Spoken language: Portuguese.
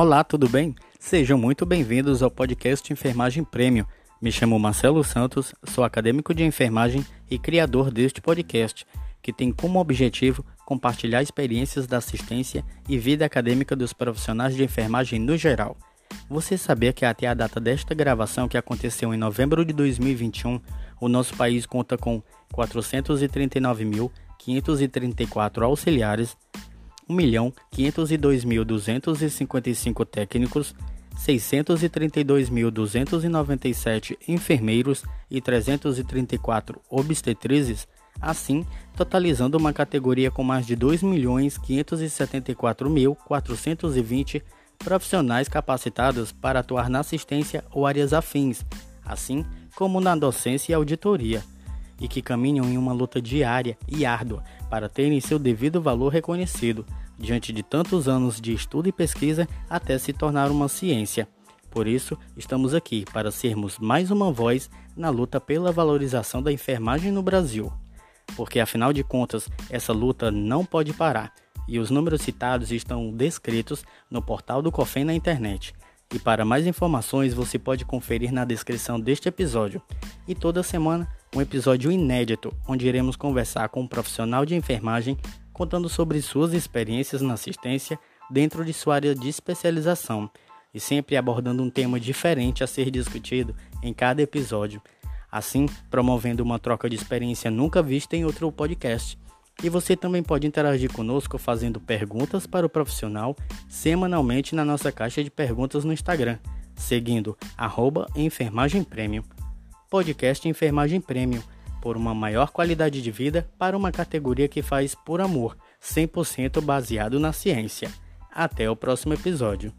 Olá, tudo bem? Sejam muito bem-vindos ao podcast Enfermagem Prêmio. Me chamo Marcelo Santos, sou acadêmico de enfermagem e criador deste podcast, que tem como objetivo compartilhar experiências da assistência e vida acadêmica dos profissionais de enfermagem no geral. Você sabia que até a data desta gravação, que aconteceu em novembro de 2021, o nosso país conta com 439.534 auxiliares, 1.502.255 técnicos, 632.297 enfermeiros e 334 obstetrizes, assim totalizando uma categoria com mais de 2.574.420 profissionais capacitados para atuar na assistência ou áreas afins, assim como na docência e auditoria, e que caminham em uma luta diária e árdua para terem seu devido valor reconhecido, diante de tantos anos de estudo e pesquisa até se tornar uma ciência. Por isso, estamos aqui para sermos mais uma voz na luta pela valorização da enfermagem no Brasil. Porque afinal de contas, essa luta não pode parar e os números citados estão descritos no portal do COFEN na internet. E para mais informações você pode conferir na descrição deste episódio. E toda semana um episódio inédito onde iremos conversar com um profissional de enfermagem contando sobre suas experiências na assistência dentro de sua área de especialização e sempre abordando um tema diferente a ser discutido em cada episódio, assim promovendo uma troca de experiência nunca vista em outro podcast. E você também pode interagir conosco fazendo perguntas para o profissional semanalmente na nossa caixa de perguntas no Instagram, seguindo arroba Enfermagem Premium. Podcast Enfermagem Premium, por uma maior qualidade de vida para uma categoria que faz por amor, 100% baseado na ciência. Até o próximo episódio.